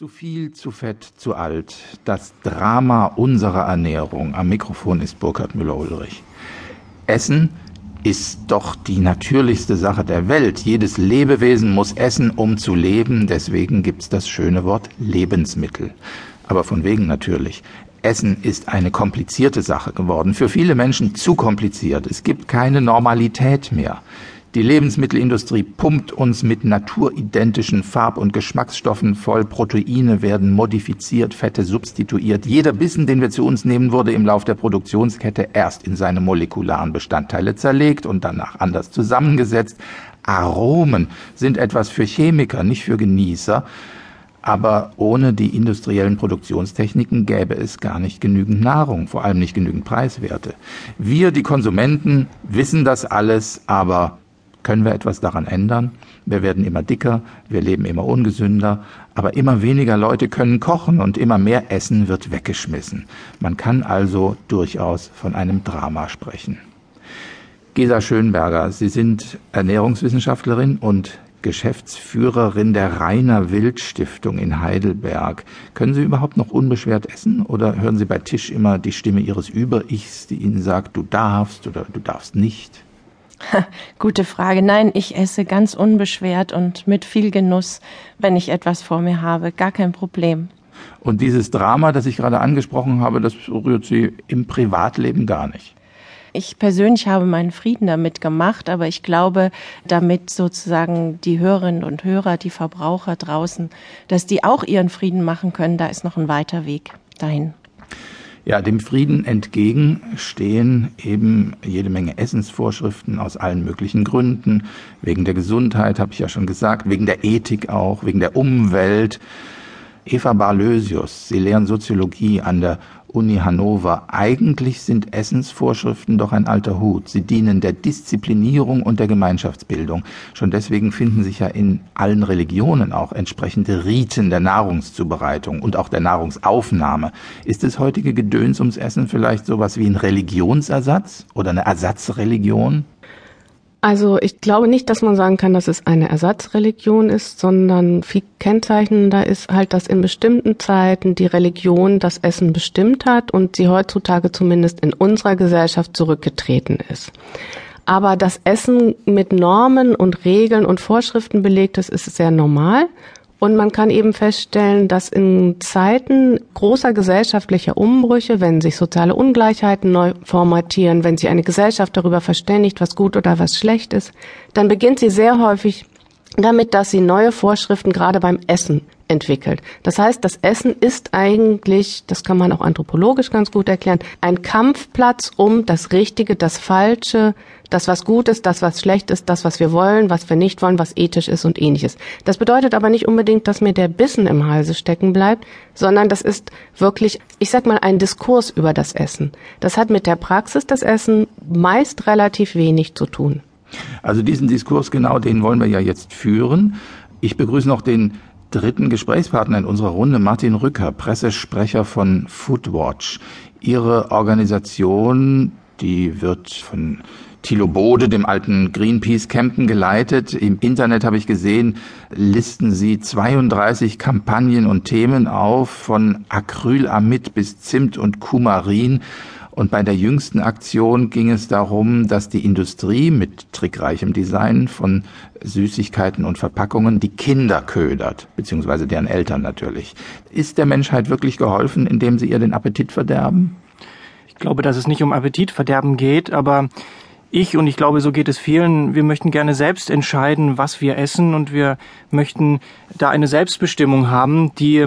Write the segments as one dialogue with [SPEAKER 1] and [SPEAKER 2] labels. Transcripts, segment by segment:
[SPEAKER 1] Zu viel, zu fett, zu alt. Das Drama unserer Ernährung. Am Mikrofon ist Burkhard Müller-Ulrich. Essen ist doch die natürlichste Sache der Welt. Jedes Lebewesen muss essen, um zu leben. Deswegen gibt's das schöne Wort Lebensmittel. Aber von wegen natürlich. Essen ist eine komplizierte Sache geworden. Für viele Menschen zu kompliziert. Es gibt keine Normalität mehr. Die Lebensmittelindustrie pumpt uns mit naturidentischen Farb- und Geschmacksstoffen voll. Proteine werden modifiziert, Fette substituiert. Jeder Bissen, den wir zu uns nehmen, wurde im Lauf der Produktionskette erst in seine molekularen Bestandteile zerlegt und danach anders zusammengesetzt. Aromen sind etwas für Chemiker, nicht für Genießer. Aber ohne die industriellen Produktionstechniken gäbe es gar nicht genügend Nahrung, vor allem nicht genügend Preiswerte. Wir, die Konsumenten, wissen das alles, aber können wir etwas daran ändern? Wir werden immer dicker, wir leben immer ungesünder, aber immer weniger Leute können kochen und immer mehr Essen wird weggeschmissen. Man kann also durchaus von einem Drama sprechen. Gesa Schönberger, Sie sind Ernährungswissenschaftlerin und Geschäftsführerin der Rainer Wild Stiftung in Heidelberg. Können Sie überhaupt noch unbeschwert essen oder hören Sie bei Tisch immer die Stimme Ihres Über-Ichs, die Ihnen sagt, du darfst oder du darfst nicht?
[SPEAKER 2] Gute Frage. Nein, ich esse ganz unbeschwert und mit viel Genuss, wenn ich etwas vor mir habe. Gar kein Problem.
[SPEAKER 1] Und dieses Drama, das ich gerade angesprochen habe, das rührt Sie im Privatleben gar nicht.
[SPEAKER 2] Ich persönlich habe meinen Frieden damit gemacht, aber ich glaube, damit sozusagen die Hörerinnen und Hörer, die Verbraucher draußen, dass die auch ihren Frieden machen können, da ist noch ein weiter Weg dahin.
[SPEAKER 1] Ja, dem Frieden entgegen stehen eben jede Menge Essensvorschriften aus allen möglichen Gründen. Wegen der Gesundheit, habe ich ja schon gesagt, wegen der Ethik auch, wegen der Umwelt. Eva Barlösius, Sie lehren Soziologie an der Uni Hannover. Eigentlich sind Essensvorschriften doch ein alter Hut. Sie dienen der Disziplinierung und der Gemeinschaftsbildung. Schon deswegen finden sich ja in allen Religionen auch entsprechende Riten der Nahrungszubereitung und auch der Nahrungsaufnahme. Ist das heutige Gedöns ums Essen vielleicht sowas wie ein Religionsersatz oder eine Ersatzreligion?
[SPEAKER 3] Also ich glaube nicht, dass man sagen kann, dass es eine Ersatzreligion ist, sondern viel kennzeichnender ist halt, dass in bestimmten Zeiten die Religion das Essen bestimmt hat und sie heutzutage zumindest in unserer Gesellschaft zurückgetreten ist. Aber das Essen mit Normen und Regeln und Vorschriften belegt ist, ist sehr normal. Und man kann eben feststellen, dass in Zeiten großer gesellschaftlicher Umbrüche, wenn sich soziale Ungleichheiten neu formatieren, wenn sich eine Gesellschaft darüber verständigt, was gut oder was schlecht ist, dann beginnt sie sehr häufig damit, dass sie neue Vorschriften gerade beim Essen entwickelt. Das heißt, das Essen ist eigentlich, das kann man auch anthropologisch ganz gut erklären, ein Kampfplatz um das Richtige, das Falsche, das, was gut ist, das, was schlecht ist, das, was wir wollen, was wir nicht wollen, was ethisch ist und ähnliches. Das bedeutet aber nicht unbedingt, dass mir der Bissen im Halse stecken bleibt, sondern das ist wirklich, ich sag mal, ein Diskurs über das Essen. Das hat mit der Praxis des Essen meist relativ wenig zu tun.
[SPEAKER 1] Also diesen Diskurs genau, den wollen wir ja jetzt führen. Ich begrüße noch den dritten Gesprächspartner in unserer Runde, Martin Rücker, Pressesprecher von Foodwatch. Ihre Organisation, die wird von Thilo Bode, dem alten Greenpeace-Campen, geleitet. Im Internet habe ich gesehen, listen Sie 32 Kampagnen und Themen auf, von Acrylamid bis Zimt und Kumarin. Und bei der jüngsten Aktion ging es darum, dass die Industrie mit trickreichem Design von Süßigkeiten und Verpackungen die Kinder ködert, beziehungsweise deren Eltern natürlich. Ist der Menschheit wirklich geholfen, indem sie ihr den Appetit verderben?
[SPEAKER 4] Ich glaube, dass es nicht um Appetitverderben geht, aber ich und ich glaube, so geht es vielen, wir möchten gerne selbst entscheiden, was wir essen und wir möchten da eine Selbstbestimmung haben, die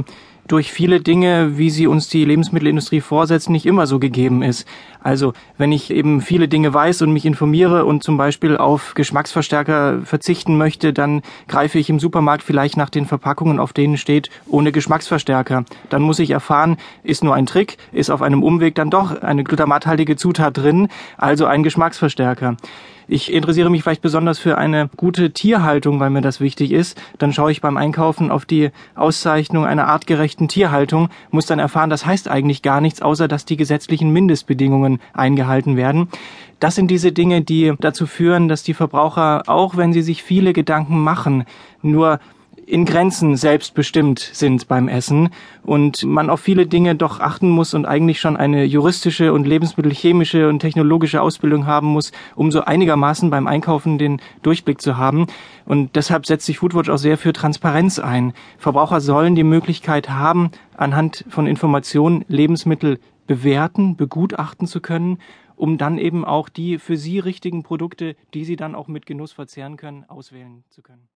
[SPEAKER 4] durch viele Dinge, wie sie uns die Lebensmittelindustrie vorsetzt, nicht immer so gegeben ist. Also wenn ich eben viele Dinge weiß und mich informiere und zum Beispiel auf Geschmacksverstärker verzichten möchte, dann greife ich im Supermarkt vielleicht nach den Verpackungen, auf denen steht ohne Geschmacksverstärker. Dann muss ich erfahren, ist nur ein Trick, ist auf einem Umweg dann doch eine glutamathaltige Zutat drin, also ein Geschmacksverstärker ich interessiere mich vielleicht besonders für eine gute Tierhaltung, weil mir das wichtig ist, dann schaue ich beim Einkaufen auf die Auszeichnung einer artgerechten Tierhaltung, muss dann erfahren, das heißt eigentlich gar nichts, außer dass die gesetzlichen Mindestbedingungen eingehalten werden. Das sind diese Dinge, die dazu führen, dass die Verbraucher, auch wenn sie sich viele Gedanken machen, nur in Grenzen selbstbestimmt sind beim Essen und man auf viele Dinge doch achten muss und eigentlich schon eine juristische und lebensmittelchemische und technologische Ausbildung haben muss, um so einigermaßen beim Einkaufen den Durchblick zu haben. Und deshalb setzt sich Foodwatch auch sehr für Transparenz ein. Verbraucher sollen die Möglichkeit haben, anhand von Informationen Lebensmittel bewerten, begutachten zu können, um dann eben auch die für sie richtigen Produkte, die sie dann auch mit Genuss verzehren können, auswählen zu können.